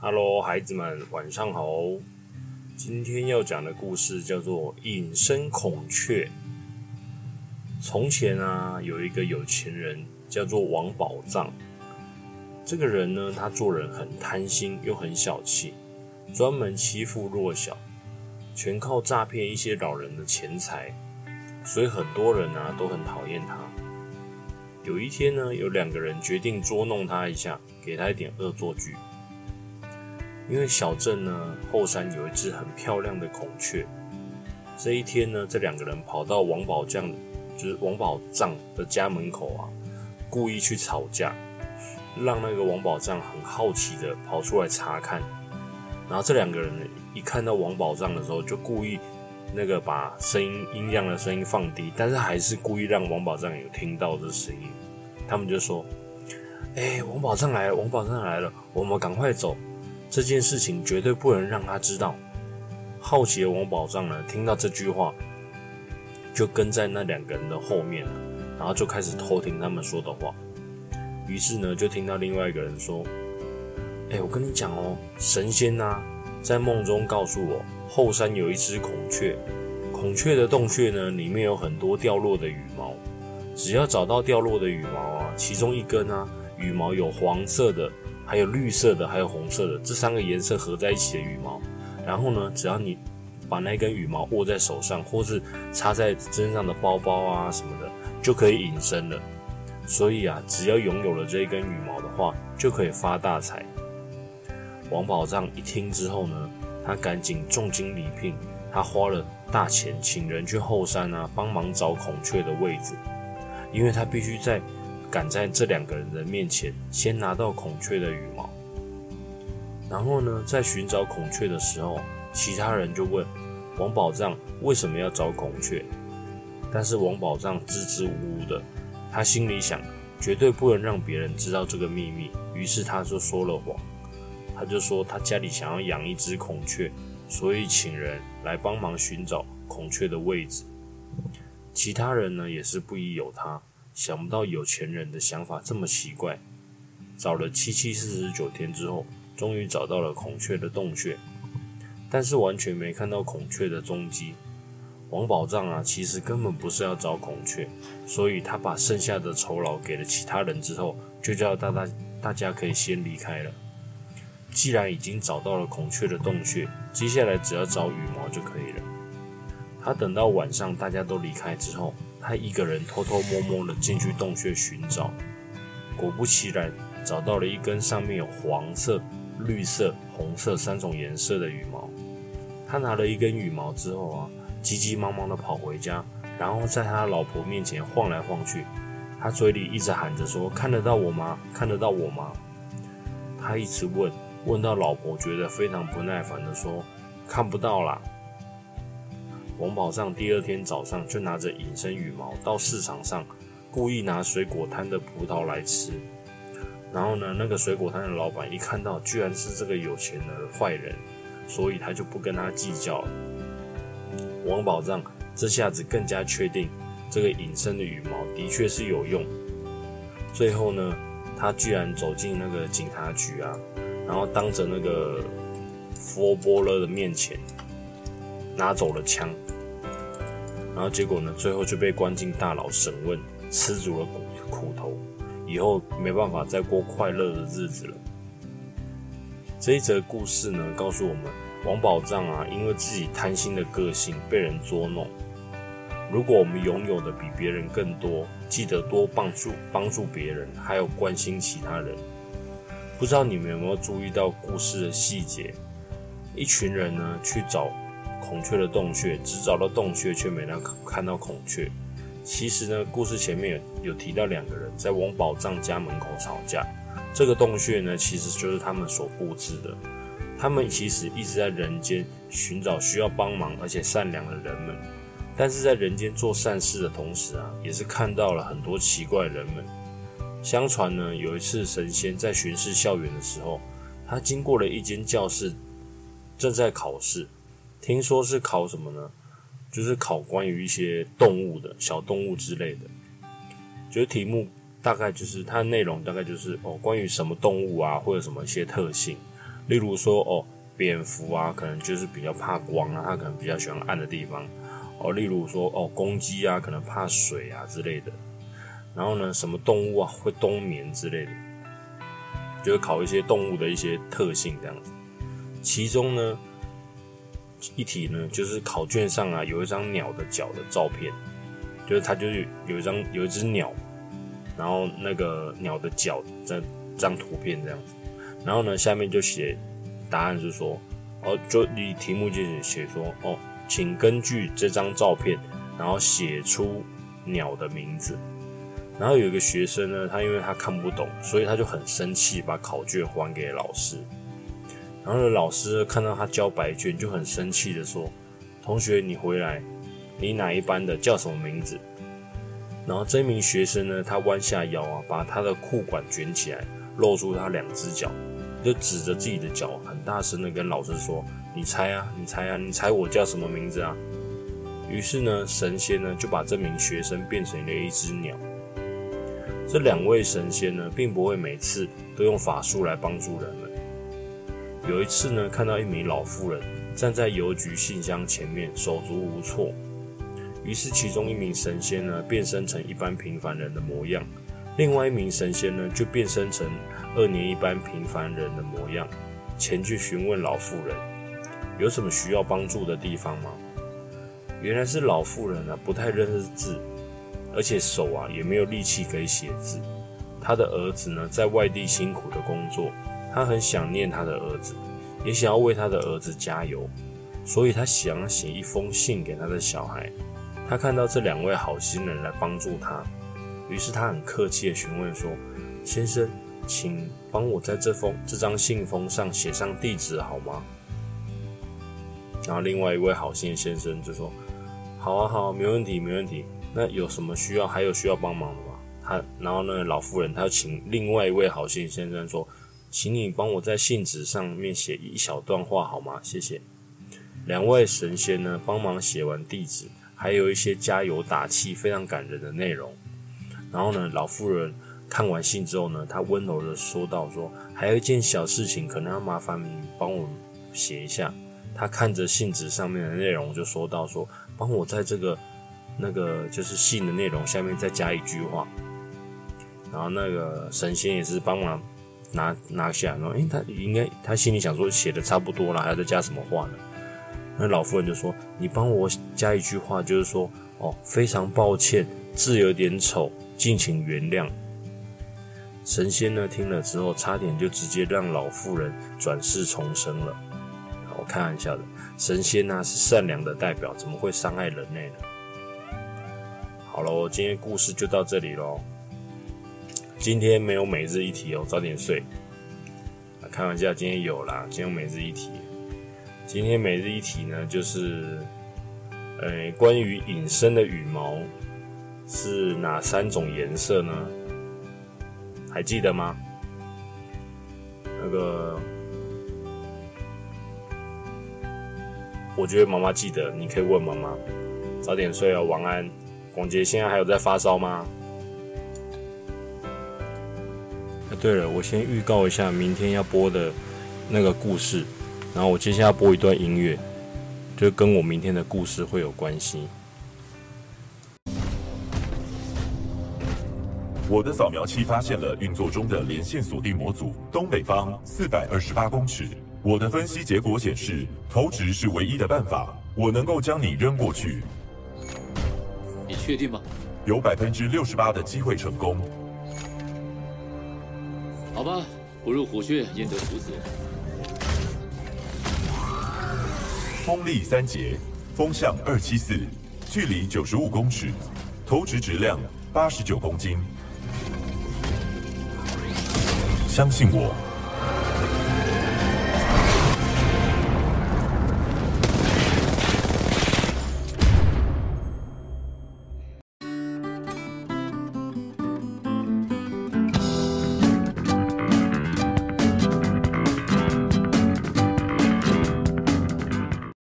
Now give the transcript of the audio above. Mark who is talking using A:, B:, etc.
A: Hello，孩子们，晚上好。今天要讲的故事叫做《隐身孔雀》。从前啊，有一个有钱人叫做王宝藏。这个人呢，他做人很贪心，又很小气，专门欺负弱小，全靠诈骗一些老人的钱财，所以很多人啊都很讨厌他。有一天呢，有两个人决定捉弄他一下，给他一点恶作剧。因为小镇呢后山有一只很漂亮的孔雀，这一天呢，这两个人跑到王宝将，就是王宝藏的家门口啊，故意去吵架，让那个王宝藏很好奇的跑出来查看。然后这两个人一看到王宝藏的时候，就故意那个把声音音量的声音放低，但是还是故意让王宝藏有听到这声音。他们就说：“哎，王宝藏来了，王宝藏来了，我们赶快走。”这件事情绝对不能让他知道。好奇的王宝藏呢，听到这句话，就跟在那两个人的后面，然后就开始偷听他们说的话。于是呢，就听到另外一个人说：“哎，我跟你讲哦，神仙呐，在梦中告诉我，后山有一只孔雀，孔雀的洞穴呢，里面有很多掉落的羽毛。只要找到掉落的羽毛啊，其中一根啊，羽毛有黄色的。”还有绿色的，还有红色的，这三个颜色合在一起的羽毛。然后呢，只要你把那根羽毛握在手上，或是插在身上的包包啊什么的，就可以隐身了。所以啊，只要拥有了这一根羽毛的话，就可以发大财。王宝藏一听之后呢，他赶紧重金礼聘，他花了大钱请人去后山啊，帮忙找孔雀的位置，因为他必须在。赶在这两个人的面前，先拿到孔雀的羽毛。然后呢，在寻找孔雀的时候，其他人就问王宝藏为什么要找孔雀。但是王宝藏支支吾吾的，他心里想，绝对不能让别人知道这个秘密。于是他就说了谎，他就说他家里想要养一只孔雀，所以请人来帮忙寻找孔雀的位置。其他人呢，也是不疑有他。想不到有钱人的想法这么奇怪，找了七七四十九天之后，终于找到了孔雀的洞穴，但是完全没看到孔雀的踪迹。王宝藏啊，其实根本不是要找孔雀，所以他把剩下的酬劳给了其他人之后，就叫大大大家可以先离开了。既然已经找到了孔雀的洞穴，接下来只要找羽毛就可以了。他等到晚上大家都离开之后。他一个人偷偷摸摸的进去洞穴寻找，果不其然，找到了一根上面有黄色、绿色、红色三种颜色的羽毛。他拿了一根羽毛之后啊，急急忙忙的跑回家，然后在他老婆面前晃来晃去，他嘴里一直喊着说：“看得到我吗？看得到我吗？”他一直问，问到老婆觉得非常不耐烦的说：“看不到啦。”王宝藏第二天早上就拿着隐身羽毛到市场上，故意拿水果摊的葡萄来吃。然后呢，那个水果摊的老板一看到居然是这个有钱的坏人，所以他就不跟他计较了。王宝藏这下子更加确定这个隐身的羽毛的确是有用。最后呢，他居然走进那个警察局啊，然后当着那个佛波勒的面前拿走了枪。然后结果呢？最后就被关进大牢审问，吃足了苦苦头，以后没办法再过快乐的日子了。这一则故事呢，告诉我们，王宝藏啊，因为自己贪心的个性被人捉弄。如果我们拥有的比别人更多，记得多帮助帮助别人，还有关心其他人。不知道你们有没有注意到故事的细节？一群人呢去找。孔雀的洞穴，只找到洞穴，却没能看到孔雀。其实呢，故事前面有有提到两个人在王宝藏家门口吵架。这个洞穴呢，其实就是他们所布置的。他们其实一直在人间寻找需要帮忙而且善良的人们，但是在人间做善事的同时啊，也是看到了很多奇怪的人们。相传呢，有一次神仙在巡视校园的时候，他经过了一间教室，正在考试。听说是考什么呢？就是考关于一些动物的小动物之类的。就是题目大概就是它的内容大概就是哦，关于什么动物啊，或者什么一些特性，例如说哦，蝙蝠啊，可能就是比较怕光啊，它可能比较喜欢暗的地方。哦，例如说哦，公鸡啊，可能怕水啊之类的。然后呢，什么动物啊会冬眠之类的，就是考一些动物的一些特性这样子。其中呢，一题呢就是考卷上啊有一张鸟的脚的照片，就是它就是有一张有一只鸟，然后那个鸟的脚这张图片这样子。然后呢，下面就写答案是说，哦，就你题目就写说，哦。请根据这张照片，然后写出鸟的名字。然后有一个学生呢，他因为他看不懂，所以他就很生气，把考卷还给老师。然后，老师看到他交白卷，就很生气的说：“同学，你回来，你哪一班的？叫什么名字？”然后这名学生呢，他弯下腰啊，把他的裤管卷起来，露出他两只脚，就指着自己的脚，很大声的跟老师说。你猜啊，你猜啊，你猜我叫什么名字啊？于是呢，神仙呢就把这名学生变成了一只鸟。这两位神仙呢，并不会每次都用法术来帮助人们。有一次呢，看到一名老妇人站在邮局信箱前面，手足无措。于是，其中一名神仙呢，变身成一般平凡人的模样；另外一名神仙呢，就变身成二年一般平凡人的模样，前去询问老妇人。有什么需要帮助的地方吗？原来是老妇人啊，不太认识字，而且手啊也没有力气可以写字。他的儿子呢，在外地辛苦的工作，他很想念他的儿子，也想要为他的儿子加油，所以他想写一封信给他的小孩。他看到这两位好心人来帮助他，于是他很客气的询问说：“先生，请帮我在这封这张信封上写上地址好吗？”然后另外一位好心先生就说：“好啊，好，没问题，没问题。那有什么需要，还有需要帮忙的吗？”他，然后呢，老妇人她请另外一位好心先生说：“请你帮我在信纸上面写一小段话好吗？谢谢。”两位神仙呢，帮忙写完地址，还有一些加油打气、非常感人的内容。然后呢，老妇人看完信之后呢，她温柔的说道：“说还有一件小事情，可能要麻烦你帮我写一下。”他看着信纸上面的内容，就说到：“说帮我在这个那个就是信的内容下面再加一句话。”然后那个神仙也是帮忙拿拿下，然后诶，他应该他心里想说写的差不多了，还要再加什么话呢？那老夫人就说：“你帮我加一句话，就是说哦，非常抱歉，字有点丑，敬请原谅。”神仙呢听了之后，差点就直接让老妇人转世重生了。我开玩笑的，神仙呐是善良的代表，怎么会伤害人类呢？好了，我今天故事就到这里喽。今天没有每日一题哦，早点睡。开玩笑，今天有啦，今天每日一题。今天每日一题呢，就是，呃，关于隐身的羽毛是哪三种颜色呢？还记得吗？那个。我觉得妈妈记得，你可以问妈妈。早点睡哦，晚安。广杰现在还有在发烧吗？啊，对了，我先预告一下明天要播的那个故事，然后我接下来播一段音乐，就跟我明天的故事会有关系。
B: 我的扫描器发现了运作中的连线锁定模组，东北方四百二十八公尺。我的分析结果显示，投掷是唯一的办法。我能够将你扔过去。
C: 你确定吗？
B: 有百分之六十八的机会成功。
C: 好吧，不入虎穴，焉得虎子。
B: 风力三节，风向二七四，距离九十五公尺，投掷质量八十九公斤。相信我。